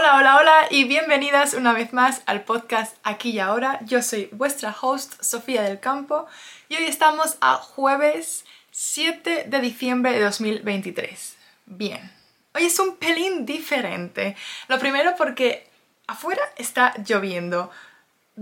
Hola, hola, hola y bienvenidas una vez más al podcast Aquí y Ahora. Yo soy vuestra host Sofía del Campo y hoy estamos a jueves 7 de diciembre de 2023. Bien, hoy es un pelín diferente. Lo primero porque afuera está lloviendo.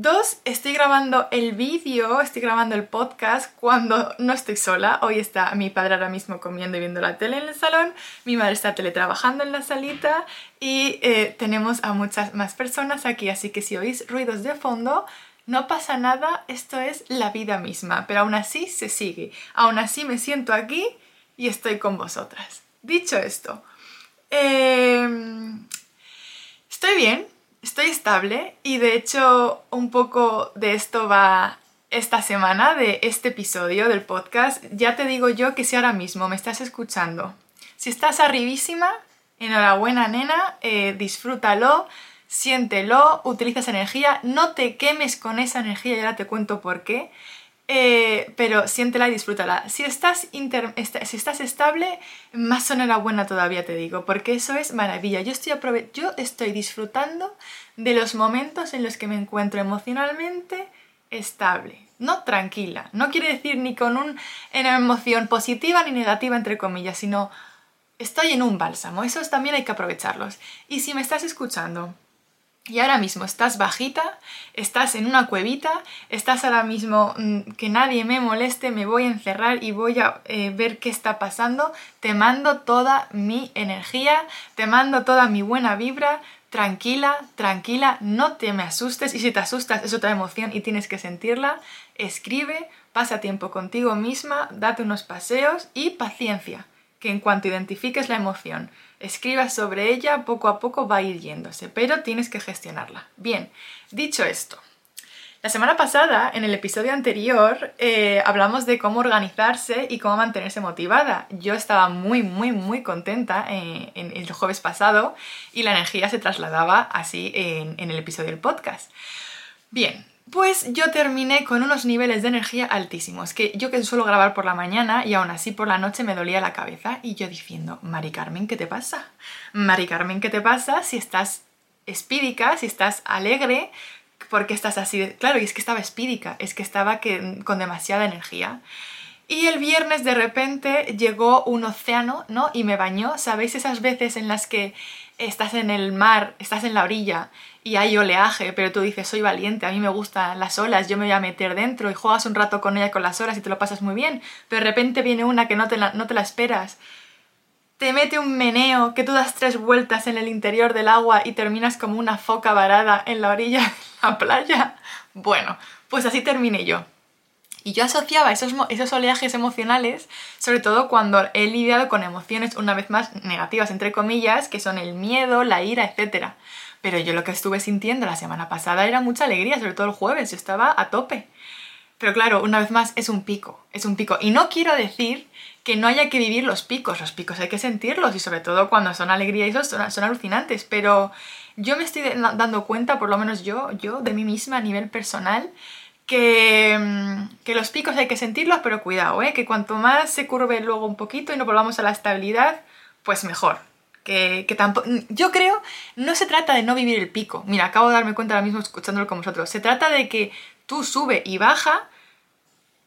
Dos, estoy grabando el vídeo, estoy grabando el podcast cuando no estoy sola. Hoy está mi padre ahora mismo comiendo y viendo la tele en el salón, mi madre está teletrabajando en la salita y eh, tenemos a muchas más personas aquí, así que si oís ruidos de fondo, no pasa nada, esto es la vida misma, pero aún así se sigue. Aún así me siento aquí y estoy con vosotras. Dicho esto, em, estoy bien, estoy estable y de hecho un poco de esto va esta semana, de este episodio del podcast. Ya te digo yo que si ahora mismo me estás escuchando, si estás arribísima, enhorabuena nena, eh, disfrútalo, siéntelo, utiliza esa energía, no te quemes con esa energía, ya te cuento por qué. Eh, pero siéntela y disfrútala. Si estás, si estás estable, más enhorabuena todavía te digo, porque eso es maravilla. Yo estoy, yo estoy disfrutando de los momentos en los que me encuentro emocionalmente estable, no tranquila. No quiere decir ni con una emoción positiva ni negativa, entre comillas, sino estoy en un bálsamo. Esos también hay que aprovecharlos. Y si me estás escuchando y ahora mismo estás bajita, estás en una cuevita, estás ahora mismo mm, que nadie me moleste, me voy a encerrar y voy a eh, ver qué está pasando. Te mando toda mi energía, te mando toda mi buena vibra. Tranquila, tranquila, no te me asustes y si te asustas es otra emoción y tienes que sentirla. Escribe, pasa tiempo contigo misma, date unos paseos y paciencia, que en cuanto identifiques la emoción, escribas sobre ella, poco a poco va a ir yéndose, pero tienes que gestionarla. Bien, dicho esto, la semana pasada, en el episodio anterior, eh, hablamos de cómo organizarse y cómo mantenerse motivada. Yo estaba muy, muy, muy contenta eh, en, el jueves pasado y la energía se trasladaba así en, en el episodio del podcast. Bien, pues yo terminé con unos niveles de energía altísimos, que yo que suelo grabar por la mañana y aún así por la noche me dolía la cabeza y yo diciendo, Mari Carmen, ¿qué te pasa? Mari Carmen, ¿qué te pasa si estás espídica, si estás alegre? porque estás así? Claro, y es que estaba espídica, es que estaba con demasiada energía. Y el viernes de repente llegó un océano, ¿no? Y me bañó. ¿Sabéis esas veces en las que estás en el mar, estás en la orilla y hay oleaje, pero tú dices, soy valiente, a mí me gustan las olas, yo me voy a meter dentro y juegas un rato con ella con las olas y te lo pasas muy bien, pero de repente viene una que no te la, no te la esperas, te mete un meneo, que tú das tres vueltas en el interior del agua y terminas como una foca varada en la orilla de la playa. Bueno, pues así terminé yo. Y yo asociaba esos, esos oleajes emocionales, sobre todo cuando he lidiado con emociones una vez más negativas, entre comillas, que son el miedo, la ira, etc. Pero yo lo que estuve sintiendo la semana pasada era mucha alegría, sobre todo el jueves, yo estaba a tope. Pero claro, una vez más, es un pico, es un pico. Y no quiero decir que no haya que vivir los picos, los picos hay que sentirlos y sobre todo cuando son alegría y eso son, son alucinantes, pero yo me estoy dando cuenta, por lo menos yo, yo de mí misma a nivel personal, Mm, que, los picos hay que sentirlos, pero cuidado, ¿eh? que cuanto más se curve luego un poquito y no volvamos a la estabilidad, pues mejor. Que, que tampoco, yo creo, no se trata de no vivir el pico. Mira, acabo de darme cuenta ahora mismo escuchándolo con vosotros. Se trata de que tú sube y baja,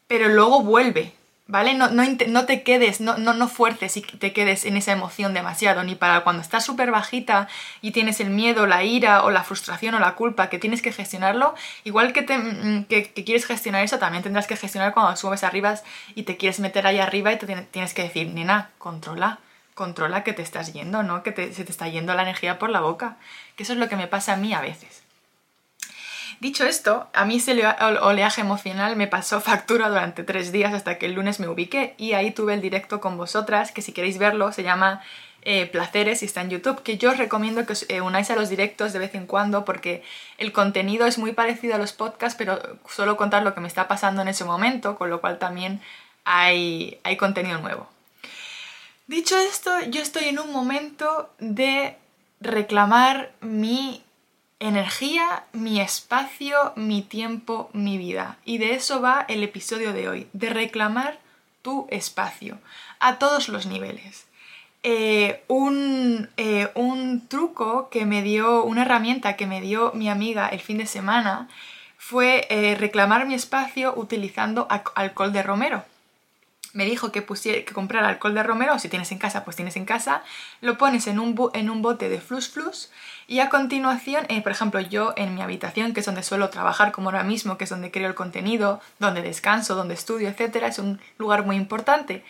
pero luego vuelve. ¿vale? No, no, te quedes, no, no, no fuerces y te quedes en esa emoción demasiado, ni para cuando estás súper bajita y tienes el miedo, la ira o la frustración o la culpa que tienes que gestionarlo, igual que, te, mm, que, quieres gestionar eso, también tendrás que gestionar cuando subes arriba y te quieres meter ahí arriba y te tienes que decir, nena, controla, controla que te estás yendo, ¿no? Que se te está yendo la energía por la boca, que eso es lo que me pasa a mí a veces. Dicho esto, a mí ese oleaje emocional me pasó factura durante tres días hasta que el lunes me ubiqué y ahí tuve el directo con vosotras, que si queréis verlo se llama eh, Placeres y está en YouTube, que yo os recomiendo que os eh, unáis a los directos de vez en cuando porque el contenido es muy parecido a los podcasts, pero solo contar lo que me está pasando en ese momento, con lo cual también hay, hay contenido nuevo. Dicho esto, yo estoy en un momento de reclamar mi energía, mi espacio, mi tiempo, mi vida. Y de eso va el episodio de hoy, de reclamar tu espacio a todos los niveles. eh, un, eh, un truco que me dio, una herramienta que me dio mi amiga el fin de semana fue eh, reclamar mi espacio utilizando alcohol de romero. Me dijo que, pusiera, que comprara alcohol de romero, si tienes en casa, pues tienes en casa, lo pones en un, en un bote de flus flus y a continuación, por ejemplo, yo en mi habitación, que es donde suelo trabajar como ahora mismo, que es donde creo el contenido, donde descanso, donde estudio, etc., es un lugar muy importante.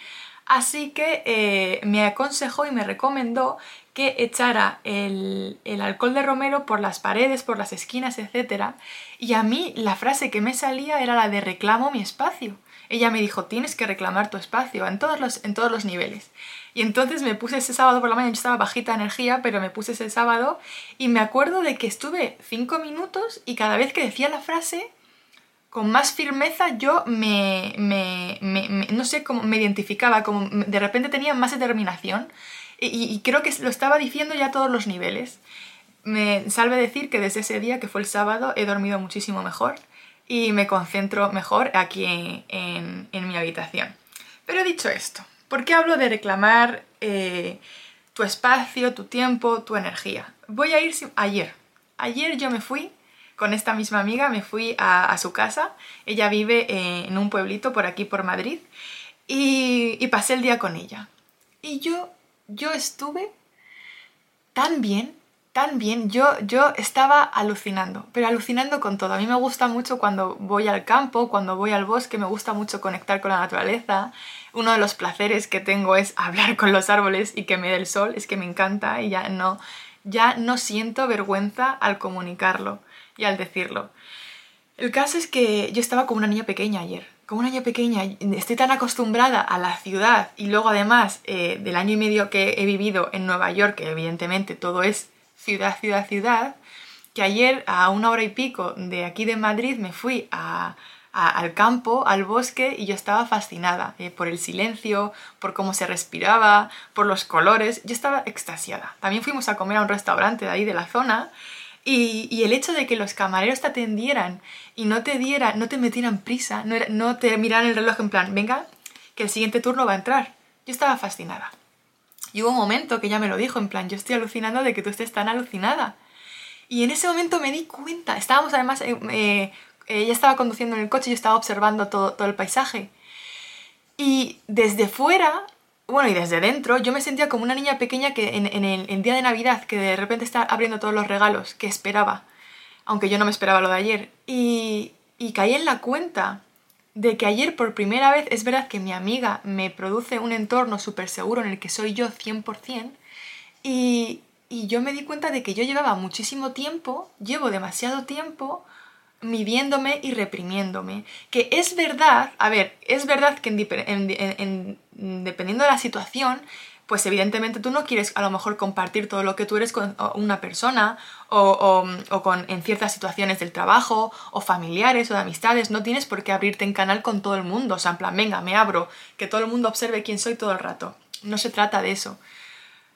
Así que eh, me aconsejó y me recomendó que echara el, alcohol de romero por las paredes, por las esquinas, etc. Y a mí la frase que me salía era la de reclamo mi espacio. Ella me dijo, tienes que reclamar tu espacio en todos los, en todos los niveles. Y entonces me puse ese sábado por la mañana, yo estaba bajita energía, pero me puse ese sábado y me acuerdo de que estuve cinco minutos y cada vez que decía la frase con más firmeza yo me, no sé cómo me identificaba, como de repente tenía más determinación y, creo que lo estaba diciendo ya a todos los niveles. Me salve decir que desde ese día, que fue el sábado, he dormido muchísimo mejor y me concentro mejor aquí en, mi habitación. Pero dicho esto, ¿por qué hablo de reclamar eh, tu espacio, tu tiempo, tu energía? Voy a ir ayer. Ayer yo me fui con esta misma amiga me fui a, su casa. Ella vive en un pueblito por aquí, por Madrid. Y, pasé el día con ella. Y yo, yo estuve tan bien, tan bien. Yo, yo estaba alucinando, pero alucinando con todo. A mí me gusta mucho cuando voy al campo, cuando voy al bosque, me gusta mucho conectar con la naturaleza. Uno de los placeres que tengo es hablar con los árboles y que me dé el sol, es que me encanta y ya no, ya no siento vergüenza al comunicarlo y al decirlo. El caso es que yo estaba como una niña pequeña ayer, como una niña pequeña, estoy tan acostumbrada a la ciudad y luego además eh, del año y medio que he vivido en Nueva York, que evidentemente todo es ciudad, ciudad, ciudad, que ayer a una hora y pico de aquí de Madrid me fui al campo, al bosque, y yo estaba fascinada eh, por el silencio, por cómo se respiraba, por los colores, yo estaba extasiada. También fuimos a comer a un restaurante de ahí de la zona y, el hecho de que los camareros te atendieran y no te dieran, no te metieran prisa, no, no te miraran el reloj en plan, venga, que el siguiente turno va a entrar. Yo estaba fascinada. Y hubo un momento que ella me lo dijo, en plan, yo estoy alucinando de que tú estés tan alucinada. Y en ese momento me di cuenta, estábamos además, eh, eh, ella estaba conduciendo en el coche y yo estaba observando todo, todo el paisaje. Y desde fuera bueno, y desde dentro yo me sentía como una niña pequeña que en, el día de Navidad, que de repente está abriendo todos los regalos que esperaba, aunque yo no me esperaba lo de ayer, y, y caí en la cuenta de que ayer por primera vez es verdad que mi amiga me produce un entorno súper seguro en el que soy yo 100%, y, y yo me di cuenta de que yo llevaba muchísimo tiempo, llevo demasiado tiempo, midiéndome y reprimiéndome. Que es verdad, a ver, es verdad que en, dependiendo de la situación, pues evidentemente tú no quieres a lo mejor compartir todo lo que tú eres con una persona o, o, con, en ciertas situaciones del trabajo o familiares o de amistades. No tienes por qué abrirte en canal con todo el mundo. O sea, en plan, venga, me abro, que todo el mundo observe quién soy todo el rato. No se trata de eso,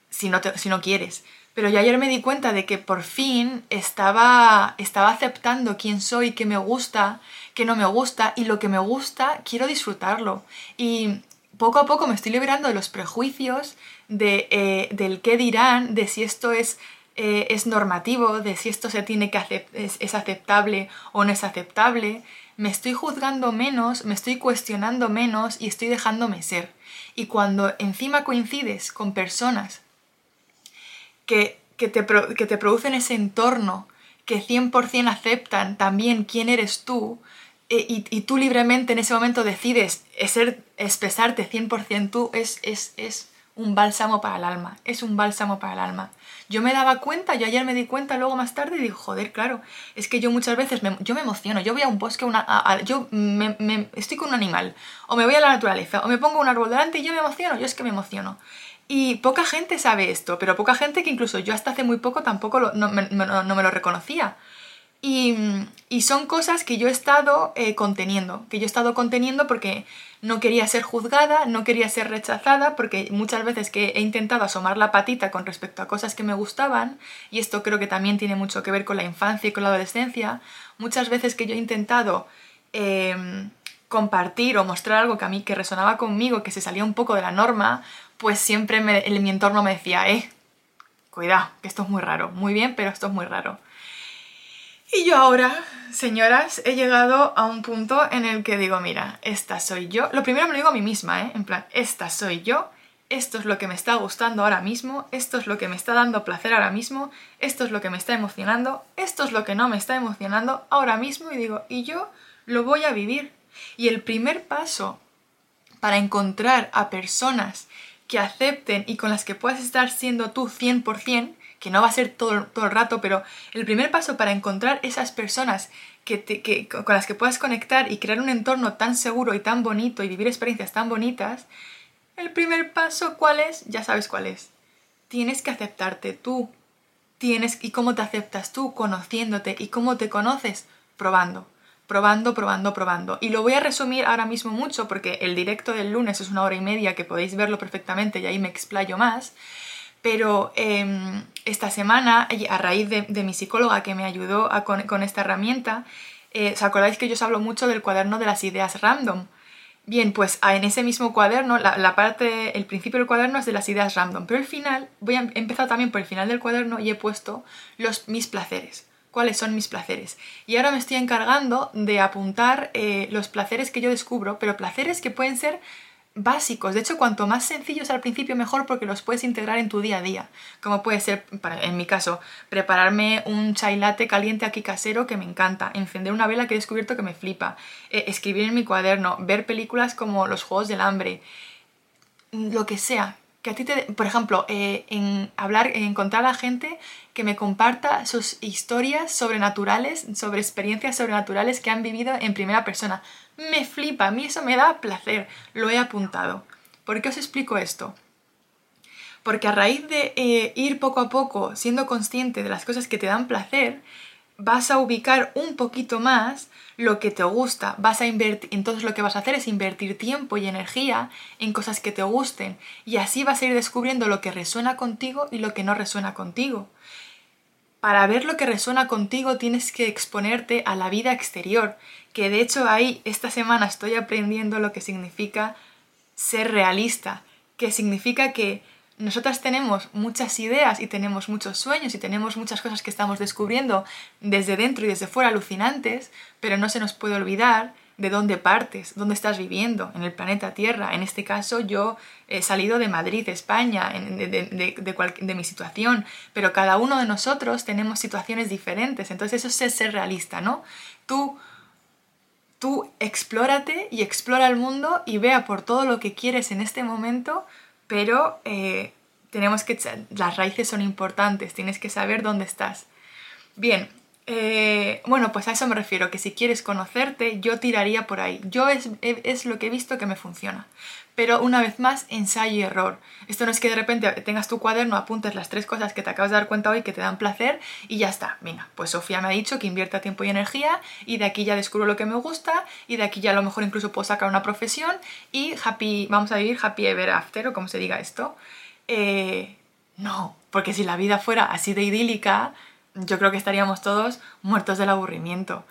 si no, si no quieres. Pero yo ayer me di cuenta de que por fin estaba, estaba aceptando quién soy, qué me gusta, qué no me gusta y lo que me gusta quiero disfrutarlo. Y poco a poco me estoy liberando de los prejuicios, de, eh, del qué dirán, de si esto es, eh, es normativo, de si esto se tiene que es, aceptable o no es aceptable. Me estoy juzgando menos, me estoy cuestionando menos y estoy dejándome ser. Y cuando encima coincides con personas que, te, que te producen ese entorno, que 100% aceptan también quién eres tú, eh, y, tú libremente en ese momento decides ser, expresarte 100% tú, es, es, es un bálsamo para el alma, es un bálsamo para el alma. Yo me daba cuenta, yo ayer me di cuenta luego más tarde y digo, joder, claro, es que yo muchas veces me, yo me emociono, yo voy a un bosque, una, yo me, estoy con un animal, o me voy a la naturaleza, o me pongo un árbol delante y yo me emociono, yo es que me emociono. Y poca gente sabe esto, pero poca gente que incluso yo hasta hace muy poco tampoco no, me, lo reconocía. Y, son cosas que yo he estado eh, conteniendo, que yo he estado conteniendo porque no quería ser juzgada, no quería ser rechazada, porque muchas veces que he intentado asomar la patita con respecto a cosas que me gustaban, y esto creo que también tiene mucho que ver con la infancia y con la adolescencia, muchas veces que yo he intentado em, compartir o mostrar algo que a mí que resonaba conmigo, que se salía un poco de la norma, pues siempre me, mi entorno me decía, eh, cuidado, que esto es muy raro, muy bien, pero esto es muy raro. Y yo ahora, señoras, he llegado a un punto en el que digo, mira, esta soy yo. Lo primero me lo digo a mí misma, ¿eh? En plan, esta soy yo, esto es lo que me está gustando ahora mismo, esto es lo que me está dando placer ahora mismo, esto es lo que me está emocionando, esto es lo que no me está emocionando ahora mismo y digo, y yo lo voy a vivir. Y el primer paso para encontrar a personas que acepten y con las que puedas estar siendo tú 100%, que no va a ser todo, todo el rato, pero el primer paso para encontrar esas personas que, con las que puedas conectar y crear un entorno tan seguro y tan bonito y vivir experiencias tan bonitas, el primer paso, ¿cuál es? Ya sabes cuál es. Tienes que aceptarte tú. Tienes, ¿Y cómo te aceptas tú? Conociéndote. ¿Y cómo te conoces? Probando probando, probando, probando. Y lo voy a resumir ahora mismo mucho porque el directo del lunes es una hora y media que podéis verlo perfectamente y ahí me explayo más. Pero em, esta semana, a raíz de, mi psicóloga que me ayudó con, esta herramienta, eh, ¿os acordáis que yo os hablo mucho del cuaderno de las ideas random? Bien, pues en ese mismo cuaderno, la, parte, el principio del cuaderno es de las ideas random, pero el final, voy a empezar también por el final del cuaderno y he puesto los, mis placeres cuáles son mis placeres. Y ahora me estoy encargando de apuntar eh, los placeres que yo descubro, pero placeres que pueden ser básicos. De hecho, cuanto más sencillos al principio, mejor porque los puedes integrar en tu día a día. Como puede ser, en mi caso, prepararme un chai latte caliente aquí casero que me encanta, encender una vela que he descubierto que me flipa, eh, escribir en mi cuaderno, ver películas como Los Juegos del Hambre, lo que sea, que a ti te, por ejemplo, eh, en hablar, en encontrar a gente que me comparta sus historias sobrenaturales, sobre experiencias sobrenaturales que han vivido en primera persona. Me flipa, a mí eso me da placer, lo he apuntado. ¿Por qué os explico esto? Porque a raíz de eh, ir poco a poco siendo consciente de las cosas que te dan placer, vas a ubicar un poquito más lo que te gusta, vas a invertir, entonces lo que vas a hacer es invertir tiempo y energía en cosas que te gusten y así vas a ir descubriendo lo que resuena contigo y lo que no resuena contigo. Para ver lo que resuena contigo tienes que exponerte a la vida exterior, que de hecho ahí esta semana estoy aprendiendo lo que significa ser realista, que significa que nosotras tenemos muchas ideas y tenemos muchos sueños y tenemos muchas cosas que estamos descubriendo desde dentro y desde fuera alucinantes, pero no se nos puede olvidar de dónde partes, dónde estás viviendo, en el planeta Tierra. En este caso yo he salido de Madrid, España, de, mi situación, pero cada uno de nosotros tenemos situaciones diferentes, entonces eso es ser realista, ¿no? Tú, tú explórate y explora el mundo y vea por todo lo que quieres en este momento pero eh, tenemos que, las raíces son importantes, tienes que saber dónde estás. Bien, eh, bueno, pues a eso me refiero, que si quieres conocerte, yo tiraría por ahí. Yo es, es, lo que he visto que me funciona. Pero una vez más, ensayo y error. Esto no es que de repente tengas tu cuaderno, apuntes las tres cosas que te acabas de dar cuenta hoy que te dan placer y ya está. Venga, pues Sofía me ha dicho que invierta tiempo y energía y de aquí ya descubro lo que me gusta y de aquí ya a lo mejor incluso puedo sacar una profesión y happy, vamos a vivir happy ever after o como se diga esto. Eh, no, porque si la vida fuera así de idílica, yo creo que estaríamos todos muertos del aburrimiento.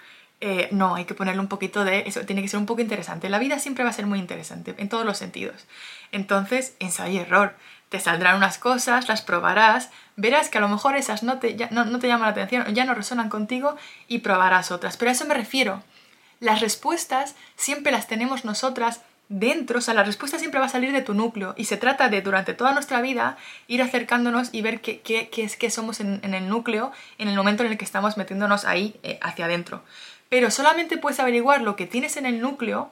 Eh, no, hay que ponerle un poquito de... Eso tiene que ser un poco interesante. La vida siempre va a ser muy interesante, en todos los sentidos. Entonces, ensayo y error. Te saldrán unas cosas, las probarás, verás que a lo mejor esas no te, no, no te llaman la atención, ya no resonan contigo y probarás otras. Pero a eso me refiero. Las respuestas siempre las tenemos nosotras dentro, o sea, la respuesta siempre va a salir de tu núcleo y se trata de durante toda nuestra vida ir acercándonos y ver qué, qué, es que somos en, el núcleo en el momento en el que estamos metiéndonos ahí eh, hacia adentro. Pero solamente puedes averiguar lo que tienes en el núcleo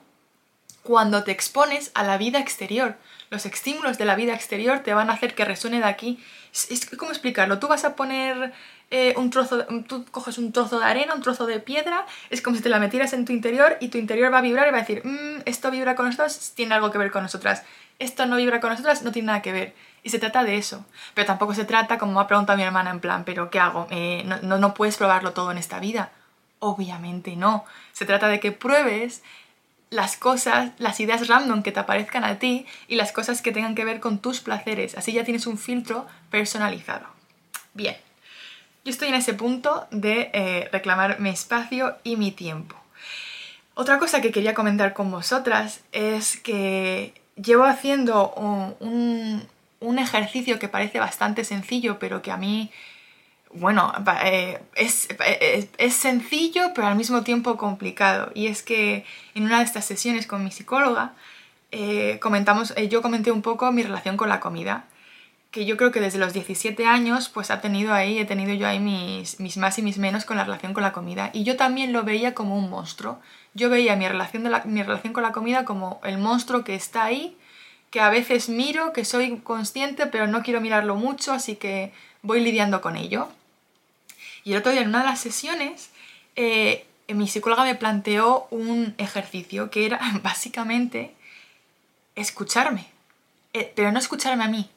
cuando te expones a la vida exterior. Los estímulos de la vida exterior te van a hacer que resuene de aquí. ¿Cómo explicarlo? Tú vas a poner eh, un trozo, tú coges un trozo de arena, un trozo de piedra, es como si te la metieras en tu interior y tu interior va a vibrar y va a decir, mm, esto vibra con nosotros, tiene algo que ver con nosotras, esto no vibra con nosotras, no tiene nada que ver. Y se trata de eso. Pero tampoco se trata, como me ha preguntado mi hermana, en plan, ¿pero qué hago? Eh, no, no puedes probarlo todo en esta vida. Obviamente no. Se trata de que pruebes las cosas, las ideas random que te aparezcan a ti y las cosas que tengan que ver con tus placeres. Así ya tienes un filtro personalizado. Bien, yo estoy en ese punto de eh, reclamar mi espacio y mi tiempo. Otra cosa que quería comentar con vosotras es que llevo haciendo un, un ejercicio que parece bastante sencillo, pero que a mí, bueno, eh, es, es, es, sencillo, pero al mismo tiempo complicado. Y es que en una de estas sesiones con mi psicóloga, eh, comentamos, eh, yo comenté un poco mi relación con la comida, que yo creo que desde los 17 años, pues ha tenido ahí, he tenido yo ahí mis, mis más y mis menos con la relación con la comida. Y yo también lo veía como un monstruo. Yo veía mi relación, de la, mi relación con la comida como el monstruo que está ahí, que a veces miro, que soy consciente, pero no quiero mirarlo mucho, así que voy lidiando con ello. Y el otro día en una de las sesiones, eh, mi psicóloga me planteó un ejercicio que era básicamente escucharme, eh, pero no escucharme a mí,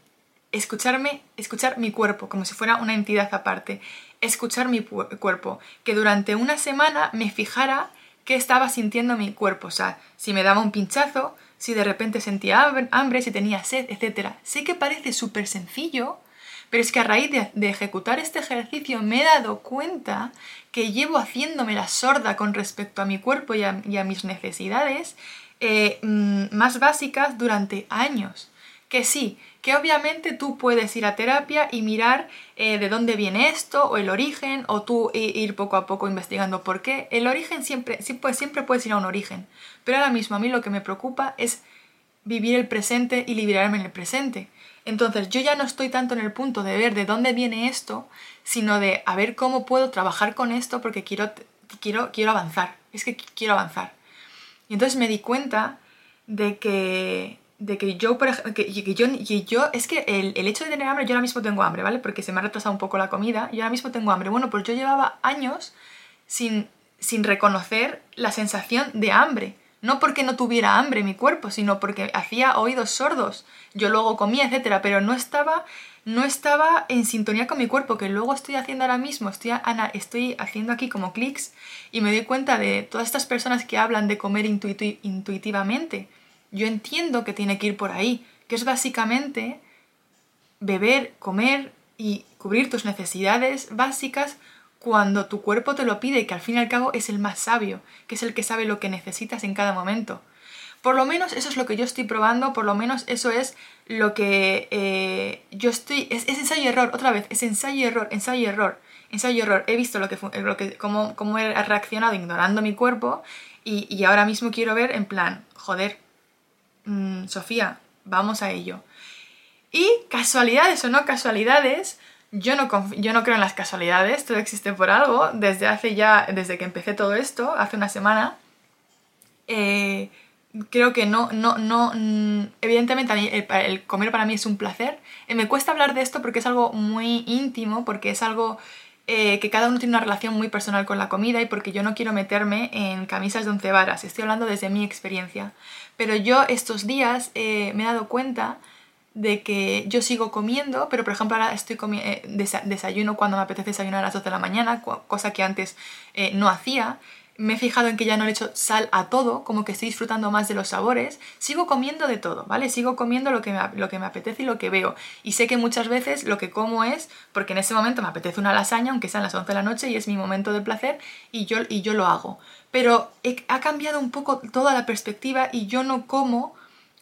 escucharme, escuchar mi cuerpo, como si fuera una entidad aparte, escuchar mi cuerpo, que durante una semana me fijara qué estaba sintiendo mi cuerpo, o sea, si me daba un pinchazo, si de repente sentía hambre, si tenía sed, etc. Sé que parece súper sencillo, pero es que a raíz de, ejecutar este ejercicio me he dado cuenta que llevo haciéndome la sorda con respecto a mi cuerpo y a, mis necesidades eh, mm, más básicas durante años. Que sí, que obviamente tú puedes ir a terapia y mirar eh, de dónde viene esto o el origen o tú ir poco a poco investigando por qué. El origen siempre, pues, siempre puedes ir a un origen, pero ahora mismo a mí lo que me preocupa es vivir el presente y liberarme en el presente. Entonces yo ya no estoy tanto en el punto de ver de dónde viene esto, sino de a ver cómo puedo trabajar con esto porque quiero, quiero, quiero avanzar. Es que quiero avanzar. Y entonces me di cuenta de que de que yo, ejemplo, que, yo, yo, es que el, el, hecho de tener hambre, yo ahora mismo tengo hambre, ¿vale? Porque se me ha retrasado un poco la comida, yo ahora mismo tengo hambre. Bueno, pues yo llevaba años sin, sin reconocer la sensación de hambre. No porque no tuviera hambre mi cuerpo, sino porque hacía oídos sordos. Yo luego comía, etcétera, pero no estaba, no estaba en sintonía con mi cuerpo, que luego estoy haciendo ahora mismo. Estoy, Ana, estoy haciendo aquí como clics y me doy cuenta de todas estas personas que hablan de comer intuitivamente yo entiendo que tiene que ir por ahí, que es básicamente beber, comer y cubrir tus necesidades básicas cuando tu cuerpo te lo pide que al fin y al cabo es el más sabio, que es el que sabe lo que necesitas en cada momento. Por lo menos eso es lo que yo estoy probando, por lo menos eso es lo que eh, yo estoy... Es, ensayo y error, otra vez, es ensayo y error, ensayo y error, ensayo y error. He visto lo que, lo que cómo, cómo he reaccionado ignorando mi cuerpo y, y ahora mismo quiero ver en plan, joder, Mm, Sofía, vamos a ello. Y casualidades o no casualidades, yo no, yo no creo en las casualidades, todo existe por algo. Desde hace ya, desde que empecé todo esto, hace una semana, eh, creo que no, no, no, mm, evidentemente el, comer para mí es un placer. Eh, me cuesta hablar de esto porque es algo muy íntimo, porque es algo eh, que cada uno tiene una relación muy personal con la comida y porque yo no quiero meterme en camisas de once varas, estoy hablando desde mi experiencia. Pero yo estos días eh, me he dado cuenta de que yo sigo comiendo, pero por ejemplo ahora estoy desayuno cuando me apetece desayunar a las 12 de la mañana, cosa que antes no hacía. Me he fijado en que ya no le echo sal a todo, como que estoy disfrutando más de los sabores. Sigo comiendo de todo, ¿vale? Sigo comiendo lo que, me, lo que me apetece y lo que veo. Y sé que muchas veces lo que como es porque en ese momento me apetece una lasaña, aunque sean las 11 de la noche y es mi momento de placer y yo, y yo lo hago pero ha cambiado un poco toda la perspectiva y yo no como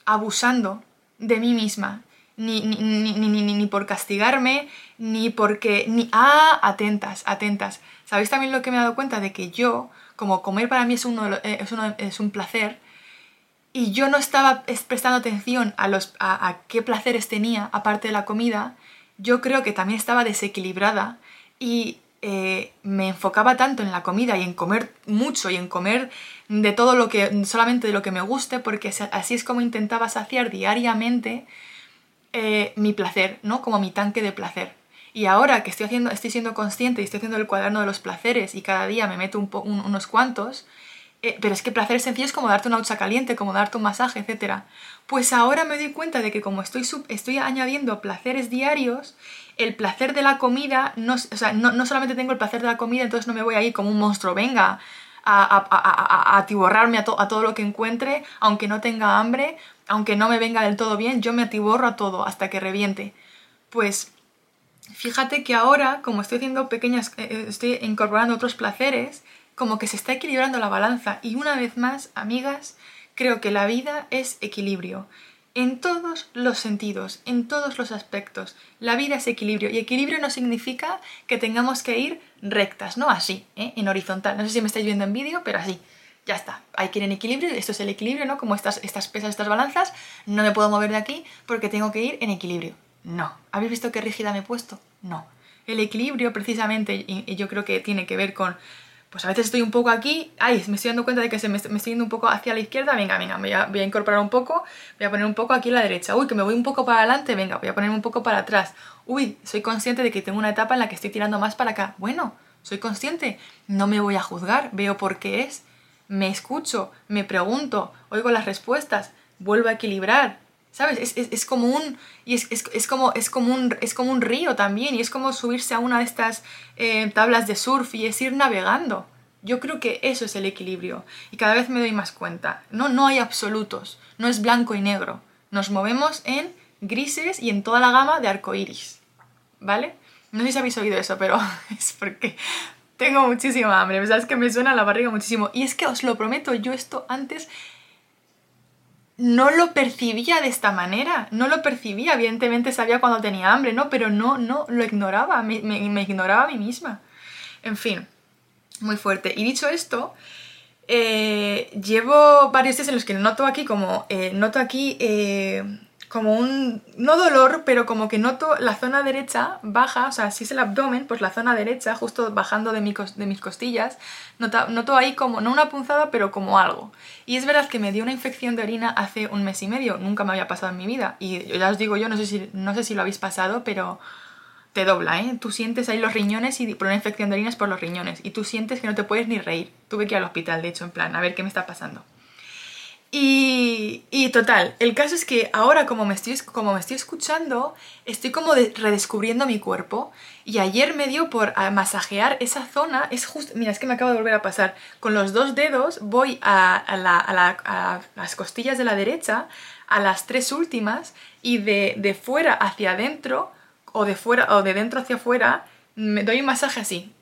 abusando de mí misma, ni, ni, ni, ni, por castigarme, ni porque... Ni, ah, atentas, atentas. ¿Sabéis también lo que me he dado cuenta? De que yo, como comer para mí es, eh, es, es un placer, y yo no estaba prestando atención a, los, a, a qué placeres tenía, aparte de la comida, yo creo que también estaba desequilibrada y eh, me enfocaba tanto en la comida y en comer mucho y en comer de todo lo que, solamente de lo que me guste, porque así es como intentaba saciar diariamente eh, mi placer, ¿no? Como mi tanque de placer. Y ahora que estoy, haciendo, estoy siendo consciente y estoy haciendo el cuaderno de los placeres y cada día me meto unos cuantos, eh, pero es que placer sencillo es como darte una ducha caliente, como darte un masaje, etc. Pues ahora me doy cuenta de que como estoy, estoy añadiendo placeres diarios, el placer de la comida, no, o sea, no, solamente tengo el placer de la comida, entonces no me voy a ir como un monstruo, venga, a, a, a, a atiborrarme a, todo lo que encuentre, aunque no tenga hambre, aunque no me venga del todo bien, yo me atiborro a todo hasta que reviente. Pues fíjate que ahora, como estoy haciendo pequeñas, eh, eh, estoy incorporando otros placeres, como que se está equilibrando la balanza. Y una vez más, amigas, creo que la vida es equilibrio. En todos los sentidos, en todos los aspectos. La vida es equilibrio y equilibrio no significa que tengamos que ir rectas, no así, ¿eh? en horizontal. No sé si me estáis viendo en vídeo, pero así. Ya está, hay que ir en equilibrio, esto es el equilibrio, ¿no? Como estas, estas pesas, estas balanzas, no me puedo mover de aquí porque tengo que ir en equilibrio. No. ¿Habéis visto qué rígida me he puesto? No. El equilibrio precisamente, y yo creo que tiene que ver con pues a veces estoy un poco aquí, ay, me estoy dando cuenta de que se me, estoy yendo un poco hacia la izquierda, venga, venga, voy a, voy a, incorporar un poco, voy a poner un poco aquí a la derecha, uy, que me voy un poco para adelante, venga, voy a poner un poco para atrás, uy, soy consciente de que tengo una etapa en la que estoy tirando más para acá, bueno, soy consciente, no me voy a juzgar, veo por qué es, me escucho, me pregunto, oigo las respuestas, vuelvo a equilibrar, ¿Sabes? Es, como un. Y es, como, es, como un, es como un río también. Y es como subirse a una de estas eh, tablas de surf y es ir navegando. Yo creo que eso es el equilibrio. Y cada vez me doy más cuenta. No, no hay absolutos. No es blanco y negro. Nos movemos en grises y en toda la gama de arcoíris. ¿Vale? No sé si habéis oído eso, pero es porque tengo muchísima hambre. ¿Sabes que me suena la barriga muchísimo? Y es que os lo prometo, yo esto antes no lo percibía de esta manera, no lo percibía, evidentemente sabía cuando tenía hambre, ¿no? Pero no, no, lo ignoraba, me, ignoraba a mí misma. En fin, muy fuerte. Y dicho esto, eh, llevo varios días en los que noto aquí como, eh, noto aquí eh, como un, no dolor, pero como que noto la zona derecha baja, o sea, si es el abdomen, pues la zona derecha, justo bajando de, de mis costillas, noto, noto, ahí como, no una punzada, pero como algo. Y es verdad que me dio una infección de orina hace un mes y medio, nunca me había pasado en mi vida. Y ya os digo yo, no sé si, no sé si lo habéis pasado, pero te dobla, ¿eh? Tú sientes ahí los riñones y por una infección de orina es por los riñones. Y tú sientes que no te puedes ni reír. Tuve que ir al hospital, de hecho, en plan, a ver qué me está pasando. Y, total, el caso es que ahora como me, estoy, como me estoy escuchando, estoy como redescubriendo mi cuerpo y ayer me dio por masajear esa zona, es justo, mira, es que me acaba de volver a pasar, con los dos dedos voy a, las costillas de la derecha, a las tres últimas y de, de fuera hacia adentro o de fuera o de dentro hacia afuera, me doy un masaje así.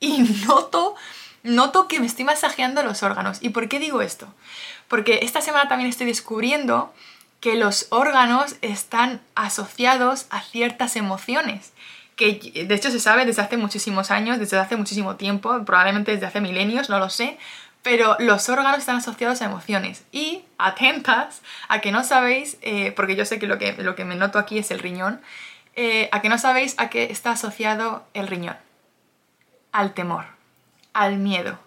Y noto, noto que me estoy masajeando los órganos. ¿Y por qué digo esto? porque esta semana también estoy descubriendo que los órganos están asociados a ciertas emociones, que de hecho se sabe desde hace muchísimos años, desde hace muchísimo tiempo, probablemente desde hace milenios, no lo sé, pero los órganos están asociados a emociones. Y atentas a que no sabéis, eh, porque yo sé que lo, que lo que me noto aquí es el riñón, eh, a que no sabéis a qué está asociado el riñón. Al temor, al miedo,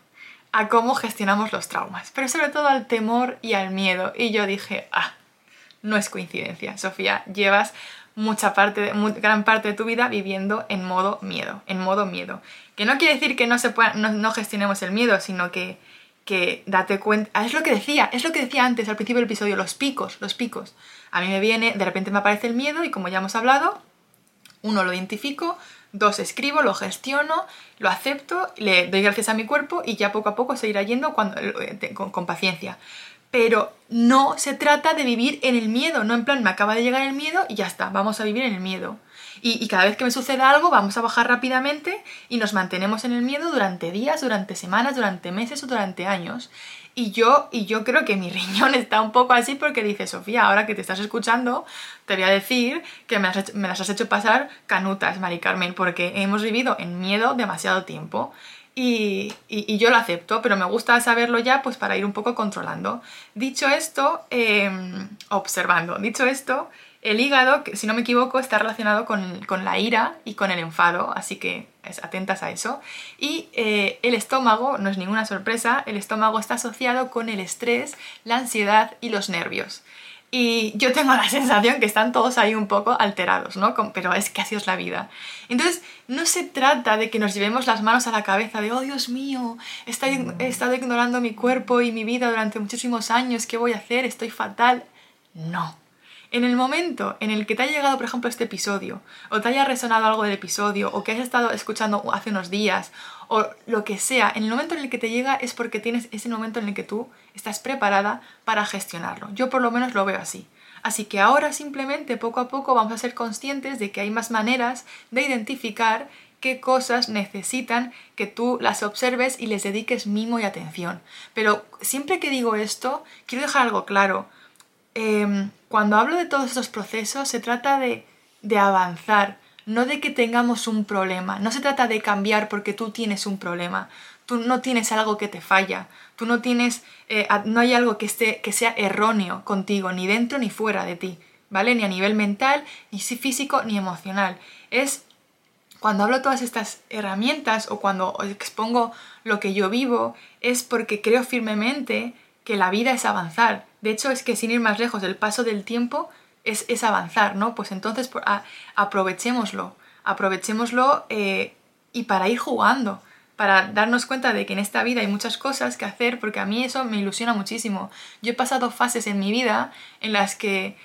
a cómo gestionamos los traumas, pero sobre todo al temor y al miedo. Y yo dije, ah, no es coincidencia, Sofía, llevas mucha parte, gran parte de tu vida viviendo en modo miedo, en modo miedo. Que no quiere decir que no, se pueda, no, gestionemos el miedo, sino que, que date cuenta, ah, es lo que decía, es lo que decía antes al principio del episodio, los picos, los picos. A mí me viene, de repente me aparece el miedo y como ya hemos hablado, uno lo identifico, Dos, escribo, lo gestiono, lo acepto, le doy gracias a mi cuerpo y ya poco a poco se irá yendo cuando, eh, con, paciencia. Pero no se trata de vivir en el miedo, no en plan me acaba de llegar el miedo y ya está, vamos a vivir en el miedo. Y, cada vez que me suceda algo vamos a bajar rápidamente y nos mantenemos en el miedo durante días, durante semanas, durante meses o durante años. Y yo, y yo creo que mi riñón está un poco así porque dice, Sofía, ahora que te estás escuchando, te voy a decir que me, las has hecho pasar canutas, Mari Carmen, porque hemos vivido en miedo demasiado tiempo. Y, yo lo acepto, pero me gusta saberlo ya pues para ir un poco controlando. Dicho esto, em, observando, dicho esto, el hígado, si no me equivoco, está relacionado con, la ira y con el enfado, así que atentas a eso. Y eh, el estómago, no es ninguna sorpresa, el estómago está asociado con el estrés, la ansiedad y los nervios. Y yo tengo la sensación que están todos ahí un poco alterados, ¿no? Pero es que así es la vida. Entonces, no se trata de que nos llevemos las manos a la cabeza de, oh Dios mío, he estado ignorando mi cuerpo y mi vida durante muchísimos años, ¿qué voy a hacer? Estoy fatal. No en el momento en el que te haya llegado, por ejemplo, este episodio, o te haya resonado algo del episodio, o que has estado escuchando hace unos días, o lo que sea, en el momento en el que te llega es porque tienes ese momento en el que tú estás preparada para gestionarlo. Yo por lo menos lo veo así. Así que ahora simplemente poco a poco vamos a ser conscientes de que hay más maneras de identificar qué cosas necesitan que tú las observes y les dediques mimo y atención. Pero siempre que digo esto, quiero dejar algo claro. Em, cuando hablo de todos estos procesos, se trata de, de avanzar, no de que tengamos un problema. No se trata de cambiar porque tú tienes un problema. Tú no tienes algo que te falla. Tú no tienes, eh, no hay algo que, esté, que sea erróneo contigo, ni dentro ni fuera de ti, ¿vale? Ni a nivel mental, ni físico, ni emocional. Es cuando hablo todas estas herramientas o cuando expongo lo que yo vivo, es porque creo firmemente que la vida es avanzar. De hecho, es que sin ir más lejos, el paso del tiempo es, avanzar, ¿no? Pues entonces aprovechémoslo, aprovechémoslo eh, y para ir jugando, para darnos cuenta de que en esta vida hay muchas cosas que hacer, porque a mí eso me ilusiona muchísimo. Yo he pasado fases en mi vida en las que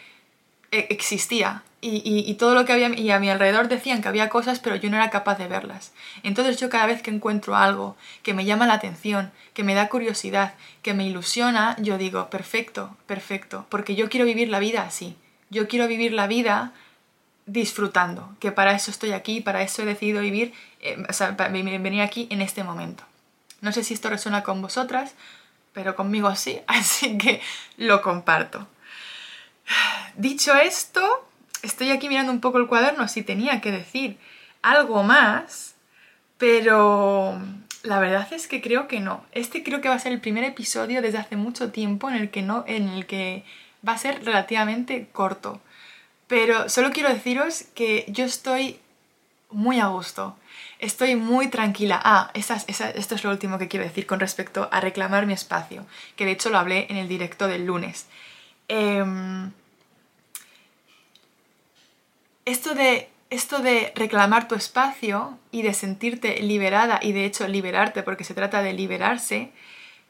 existía y, todo lo que había y a mi alrededor decían que había cosas pero yo no era capaz de verlas entonces yo cada vez que encuentro algo que me llama la atención que me da curiosidad que me ilusiona yo digo perfecto perfecto porque yo quiero vivir la vida así yo quiero vivir la vida disfrutando, que para eso estoy aquí, para eso he decidido vivir, eh, o sea, venir aquí en este momento. No sé si esto resuena con vosotras, pero conmigo sí, así que lo comparto. Dicho esto, estoy aquí mirando un poco el cuaderno si tenía que decir algo más, pero la verdad es que creo que no. Este creo que va a ser el primer episodio desde hace mucho tiempo en el que no, en el que va a ser relativamente corto. Pero solo quiero deciros que yo estoy muy a gusto. Estoy muy tranquila. Ah, esto es lo último que quiero decir con respecto a reclamar mi espacio, que de hecho lo hablé en el directo del lunes. Em, esto, de, esto de reclamar tu espacio y de sentirte liberada y de hecho liberarte, porque se trata de liberarse,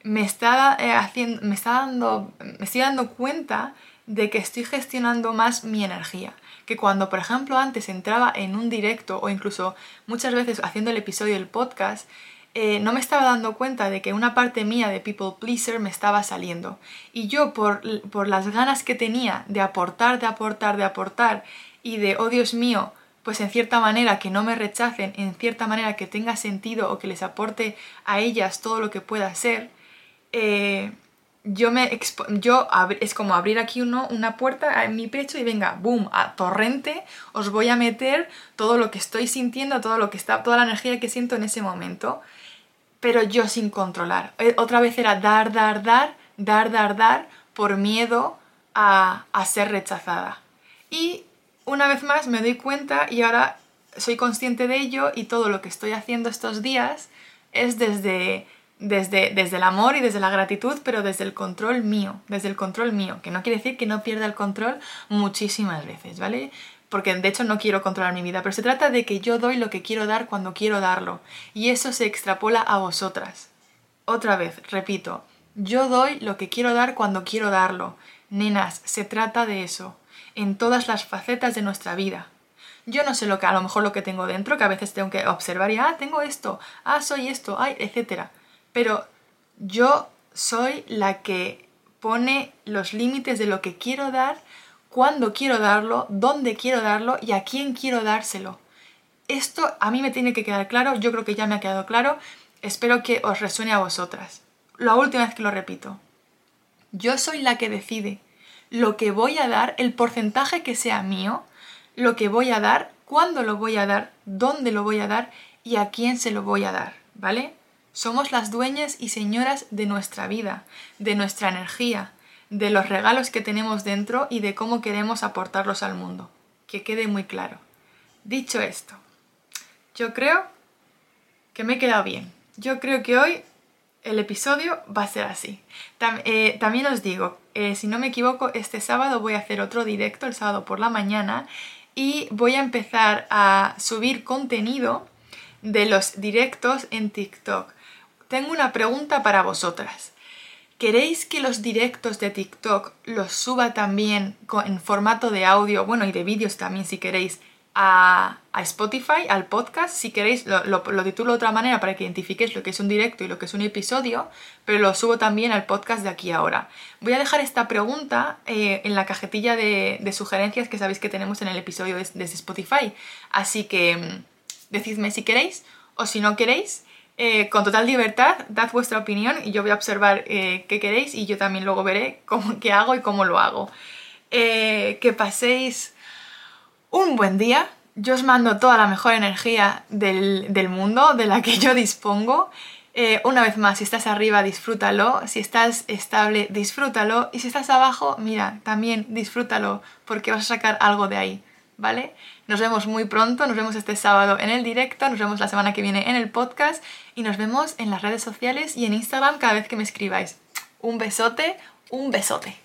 me está, eh, haciendo, me está dando, me estoy dando cuenta de que estoy gestionando más mi energía. Que cuando, por ejemplo, antes entraba en un directo o incluso muchas veces haciendo el episodio del podcast, eh, no me estaba dando cuenta de que una parte mía de people pleaser me estaba saliendo. Y yo, por, por las ganas que tenía de aportar, de aportar, de aportar y de, oh Dios mío, pues en cierta manera que no me rechacen, en cierta manera que tenga sentido o que les aporte a ellas todo lo que pueda ser, eh, yo me yo es como abrir aquí uno, una puerta en mi pecho y venga, boom, a torrente, os voy a meter todo lo que estoy sintiendo, todo lo que está, toda la energía que siento en ese momento, pero yo sin controlar. Eh, otra vez era dar, dar, dar, dar, dar, dar, por miedo a, a ser rechazada. Y una vez más me doy cuenta y ahora soy consciente de ello y todo lo que estoy haciendo estos días es desde desde, desde el amor y desde la gratitud, pero desde el control mío, desde el control mío, que no quiere decir que no pierda el control muchísimas veces, ¿vale? Porque de hecho no quiero controlar mi vida, pero se trata de que yo doy lo que quiero dar cuando quiero darlo, y eso se extrapola a vosotras. Otra vez, repito, yo doy lo que quiero dar cuando quiero darlo. Nenas, se trata de eso, en todas las facetas de nuestra vida. Yo no sé lo que, a lo mejor lo que tengo dentro, que a veces tengo que observar y, ah, tengo esto, ah, soy esto, ay, etcétera pero yo soy la que pone los límites de lo que quiero dar, cuándo quiero darlo, dónde quiero darlo y a quién quiero dárselo. Esto a mí me tiene que quedar claro, yo creo que ya me ha quedado claro, espero que os resuene a vosotras. La última vez que lo repito. Yo soy la que decide lo que voy a dar, el porcentaje que sea mío, lo que voy a dar, cuándo lo voy a dar, dónde lo voy a dar y a quién se lo voy a dar, ¿vale? Somos las dueñas y señoras de nuestra vida, de nuestra energía, de los regalos que tenemos dentro y de cómo queremos aportarlos al mundo. Que quede muy claro. Dicho esto, yo creo que me he quedado bien. Yo creo que hoy el episodio va a ser así. Eh, también os digo, eh, si no me equivoco, este sábado voy a hacer otro directo, el sábado por la mañana, y voy a empezar a subir contenido de los directos en TikTok tengo una pregunta para vosotras. ¿Queréis que los directos de TikTok los suba también en formato de audio, bueno, y de vídeos también si queréis, a, Spotify, al podcast? Si queréis, lo, titulo de otra manera para que identifiquéis lo que es un directo y lo que es un episodio, pero lo subo también al podcast de aquí ahora. Voy a dejar esta pregunta eh, en la cajetilla de, sugerencias que sabéis que tenemos en el episodio desde Spotify. Así que mm, decidme si queréis o si no queréis. Eh, con total libertad, dad vuestra opinión y yo voy a observar eh, qué queréis y yo también luego veré cómo, qué hago y cómo lo hago. eh, que paséis un buen día. Yo os mando toda la mejor energía del, mundo, de la que yo dispongo. Una vez más, si estás arriba, disfrútalo. Si estás estable, disfrútalo. Y si estás abajo, mira, también disfrútalo, porque vas a sacar algo de ahí, ¿vale? Nos vemos muy pronto, nos vemos este sábado en el directo, nos vemos la semana que viene en el podcast y nos vemos en las redes sociales y en Instagram cada vez que me escribáis. Un besote, un besote.